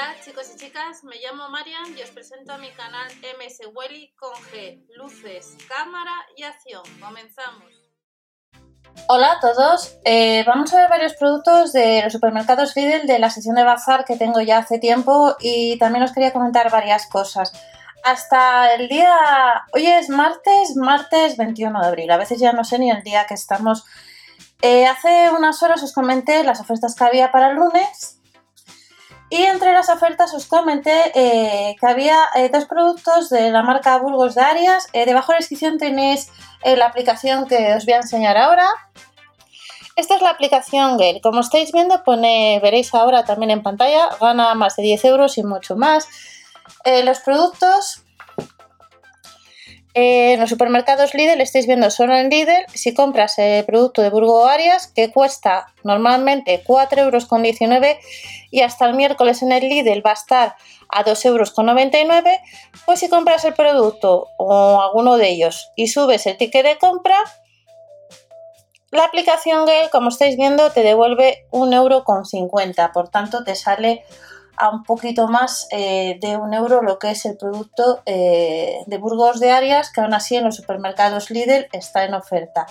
Hola chicos y chicas, me llamo Marian y os presento a mi canal MS con G, luces, cámara y acción. Comenzamos. Hola a todos, eh, vamos a ver varios productos de los supermercados Lidl de la sesión de bazar que tengo ya hace tiempo y también os quería comentar varias cosas. Hasta el día, hoy es martes, martes 21 de abril, a veces ya no sé ni el día que estamos. Eh, hace unas horas os comenté las ofertas que había para el lunes y entre las ofertas os comenté eh, que había eh, dos productos de la marca Burgos de Arias. Eh, debajo de la descripción tenéis la aplicación que os voy a enseñar ahora. Esta es la aplicación Gale. Como estáis viendo, veréis ahora también en pantalla, gana más de 10 euros y mucho más. los productos en los supermercados Lidl estáis viendo solo en Lidl, si compras el producto de Burgo Arias, que cuesta normalmente 4,19 euros y hasta el miércoles en el Lidl va a estar a 2,99 euros, pues si compras el producto o alguno de ellos y subes el ticket de compra, la aplicación Gale, como estáis viendo, te devuelve 1,50 euro, por tanto te sale a un poquito más eh, de un euro lo que es el producto eh, de Burgos de Arias, que aún así en los supermercados Lidl está en oferta.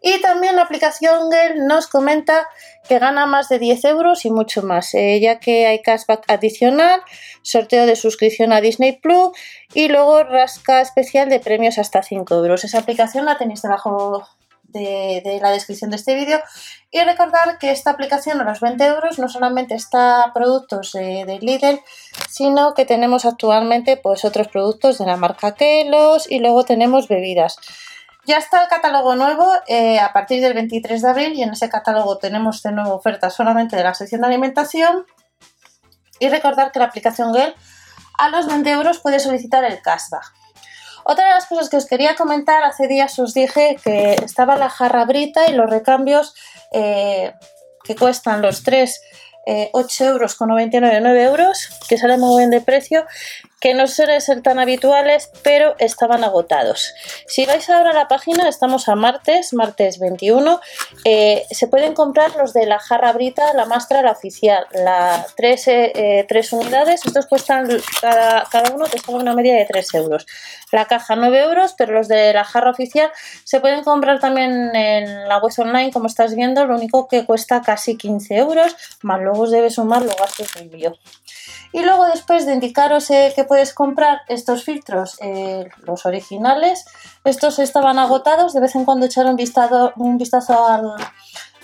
Y también la aplicación Gel nos comenta que gana más de 10 euros y mucho más, eh, ya que hay cashback adicional, sorteo de suscripción a Disney Plus y luego rasca especial de premios hasta 5 euros. Esa aplicación la tenéis debajo de, la descripción de este vídeo. Y recordar que esta aplicación a los 20 euros no solamente está productos de Lidl, sino que tenemos actualmente pues otros productos de la marca Kelos y luego tenemos bebidas. Ya está el catálogo nuevo eh, a partir del 23 de abril y en ese catálogo tenemos de nuevo ofertas solamente de la sección de alimentación. Y recordar que la aplicación Gel a los 20 euros puede solicitar el cashback. Otra de las cosas que os quería comentar, hace días os dije que estaba la jarra brita y los recambios eh, que cuestan los tres 8 eh, euros con 99, 9 euros, que sale muy bien de precio, que no suelen ser tan habituales, pero estaban agotados. Si vais ahora a la página, estamos a martes, martes 21, eh, se pueden comprar los de la jarra brita, la mastra, la oficial, la 3, eh, unidades, estos cuestan cada, uno que una media de 3 euros. La caja 9 euros, pero los de la jarra oficial se pueden comprar también en la web online, como estás viendo, lo único que cuesta casi 15 euros, más luego os debe sumar los gastos de envío. Y luego después de indicaros eh, que puedes comprar estos filtros, eh, los originales, estos estaban agotados, de vez en cuando echar un un vistazo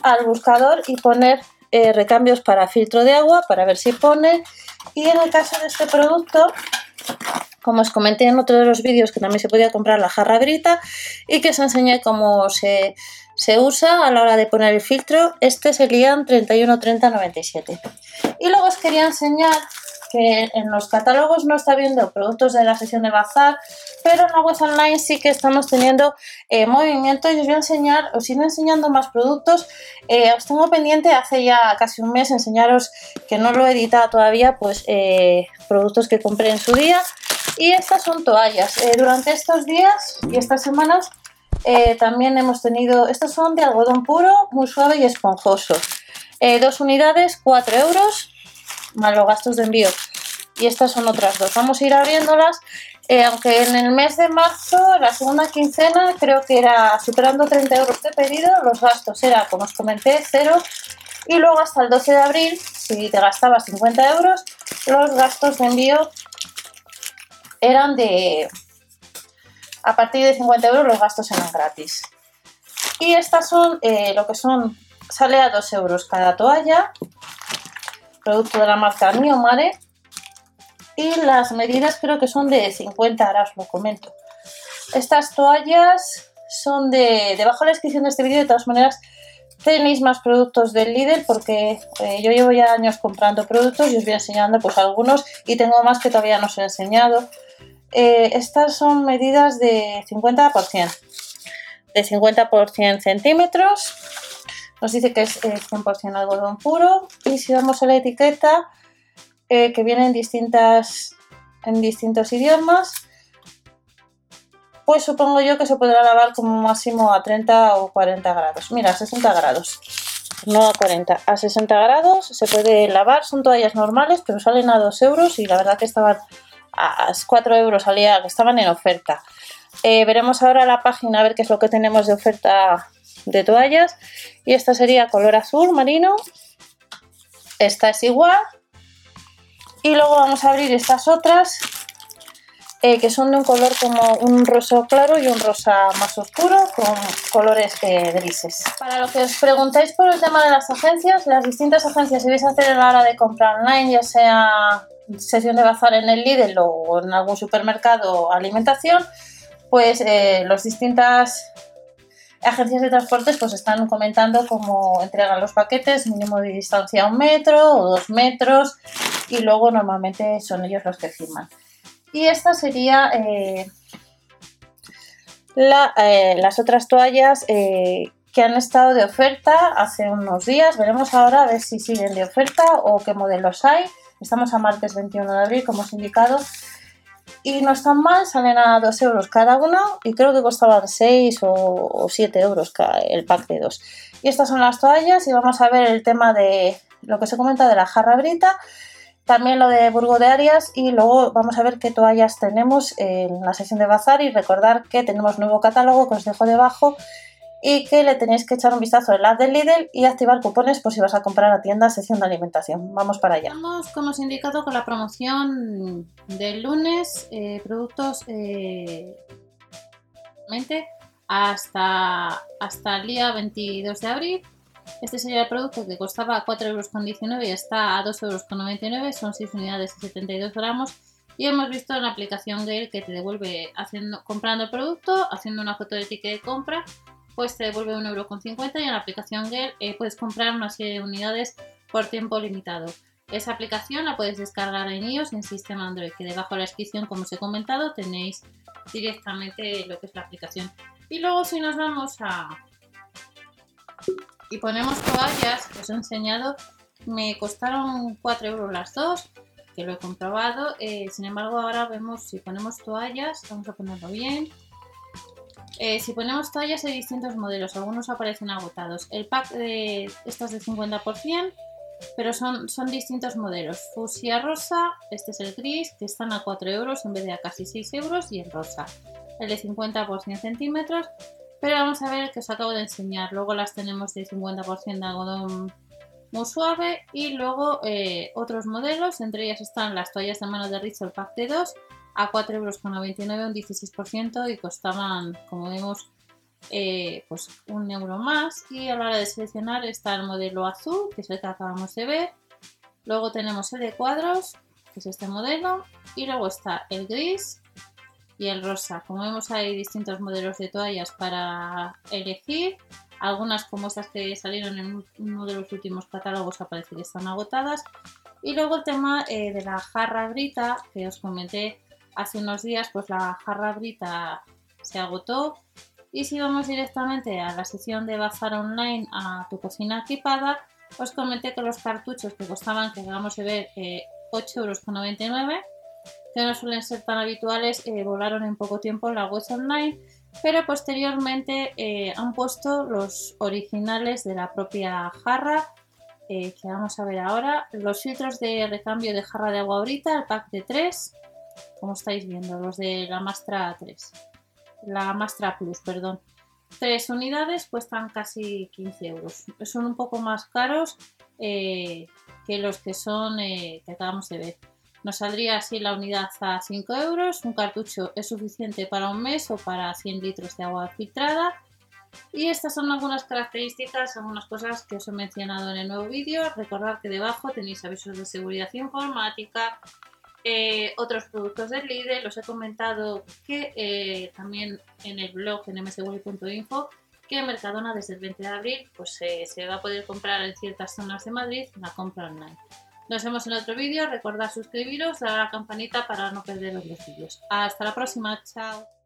al, buscador y poner eh, recambios para filtro de agua para ver si pone. Y en el caso de este producto, como os comenté en otro de los vídeos que también se podía comprar la jarra brita y que os enseñé cómo se se usa a la hora de poner el filtro. Este es el IAN 313097. Y luego os quería enseñar que en los catálogos no está viendo productos de la sesión de bazar, pero en la web online sí que estamos teniendo eh, movimiento y os voy a enseñar, os iré enseñando más productos. Eh, os tengo pendiente hace ya casi un mes enseñaros que no lo he editado todavía, pues eh, productos que compré en su día. Y estas son toallas. durante estos días y estas semanas eh, también hemos tenido, estos son de algodón puro, muy suave y esponjoso. Eh, dos unidades, 4 euros, más los gastos de envío. Y estas son otras dos. Vamos a ir abriéndolas. Eh, aunque en el mes de marzo, la segunda quincena, creo que era superando 30 euros de pedido, los gastos eran, como os comenté, cero. Y luego hasta el 12 de abril, si te gastabas 50 euros, los gastos de envío eran de a partir de 50 euros los gastos eran gratis. Y estas son eh, lo que son, sale a 2 euros cada toalla, producto de la marca Miomare. Y las medidas creo que son de 50, ahora os lo comento. Estas toallas son de, debajo de la descripción de este vídeo, de todas maneras tenéis más productos del líder porque eh, yo llevo ya años comprando productos y os voy enseñando pues algunos y tengo más que todavía no os he enseñado. Eh, estas son medidas de 50 por 100, de 50 por 100 centímetros. Nos dice que es 100% algodón puro y si vamos a la etiqueta eh, que viene en, distintas, en distintos idiomas, pues supongo yo que se podrá lavar como máximo a 30 o 40 grados. Mira, 60 grados. no a 40, a 60 grados, se puede lavar, son toallas normales, pero salen a 2 euros y la verdad que estaban a 4 euros salía, que estaban en oferta. Eh, veremos ahora la página a ver qué es lo que tenemos de oferta de toallas. Y esta sería color azul marino. Esta es igual. Y luego vamos a abrir estas otras eh, que son de un color como un rosa claro y un rosa más oscuro con colores eh, grises. Para lo que os preguntáis por el tema de las agencias, las distintas agencias, si vais a hacer a la hora de comprar online, ya sea sesión de bazar en el Lidl o en algún supermercado o alimentación, pues eh, las distintas agencias de transportes pues están comentando cómo entregan los paquetes, mínimo de distancia un metro o dos metros y luego normalmente son ellos los que firman. Y esta sería eh, eh, las otras toallas eh, que han estado de oferta hace unos días. Veremos ahora a ver si siguen de oferta o qué modelos hay. Estamos a martes 21 de abril, como os he indicado. Y no están mal, salen a 2 euros cada uno y creo que costaban 6 o, 7 euros el pack de 2. Y estas son las toallas y vamos a ver el tema de lo que se comenta de la jarra brita también lo de Burgo de Arias y luego vamos a ver qué toallas tenemos en la sesión de bazar y recordar que tenemos nuevo catálogo que os dejo debajo y que le tenéis que echar un vistazo en la del Lidl y activar cupones por si vas a comprar a tienda sesión de alimentación. Vamos para allá. Vamos, como os he indicado, con la promoción del lunes, eh, productos eh, hasta, hasta el día 22 de abril este sería el producto que costaba 4,19 euros y está a 2,99 euros, son 6 unidades y 72 gramos. Y hemos visto en la aplicación Gale que te devuelve haciendo, comprando el producto, haciendo una foto de ticket de compra, pues te devuelve 1,50€ y en la aplicación Gale eh, puedes comprar una serie de unidades por tiempo limitado. Esa aplicación la puedes descargar en iOS en sistema Android, que debajo de la descripción, como os he comentado, tenéis directamente lo que es la aplicación. Y luego si nos vamos a, y ponemos toallas que os he enseñado. Me costaron 4 euros las dos, que lo he comprobado. Eh, sin embargo, ahora vemos si ponemos toallas, vamos a ponerlo bien. Eh, si ponemos toallas hay distintos modelos, algunos aparecen agotados. El pack de estas de 50%, pero son, son distintos modelos. Fusia rosa, este es el gris, que están a 4 euros en vez de a casi 6 euros, y el rosa. El de 50 por 100 centímetros pero vamos a ver el que os acabo de enseñar. Luego las tenemos de 50% de algodón muy suave y luego eh, otros modelos, entre ellas están las toallas de mano de Rizzo el pack de 2 a 4,99 euros, un 16% y costaban, como vemos, eh, pues un euro más. Y a la hora de seleccionar está el modelo azul, que es el que acabamos de ver. Luego tenemos el de cuadros, que es este modelo. Y luego está el gris, y el rosa. Como vemos hay distintos modelos de toallas para elegir. Algunas como estas que salieron en uno de los últimos catálogos aparece que están agotadas. Y luego el tema eh, de la jarra brita que os comenté hace unos días, pues la jarra brita se agotó. Y si vamos directamente a la sección de bazar online a tu cocina equipada, os comenté que los cartuchos que costaban, que acabamos de ver, eh, 8,99€ que no suelen ser tan habituales, eh, volaron en poco tiempo en la web online, pero posteriormente eh, han puesto los originales de la propia jarra, eh, que vamos a ver ahora, los filtros de recambio de jarra de agua ahorita, el pack de 3, como estáis viendo, los de la Mastra 3, la Mastra Plus, perdón. Tres unidades cuestan casi 15 euros. Son un poco más caros que los que son que acabamos de ver. Nos saldría así la unidad a 5 euros. Un cartucho es suficiente para un mes o para 100 litros de agua filtrada. Y estas son algunas características, algunas cosas que os he mencionado en el nuevo vídeo. Recordad que debajo tenéis avisos de seguridad informática, eh, otros productos del Lidl. Os he comentado que eh, también en el blog en msweb.info que Mercadona desde el 20 de abril pues, eh, se va a poder comprar en ciertas zonas de Madrid la compra online. Nos vemos en otro vídeo. Recordad suscribiros, dar la campanita para no perderos los vídeos. Hasta la próxima. Chao.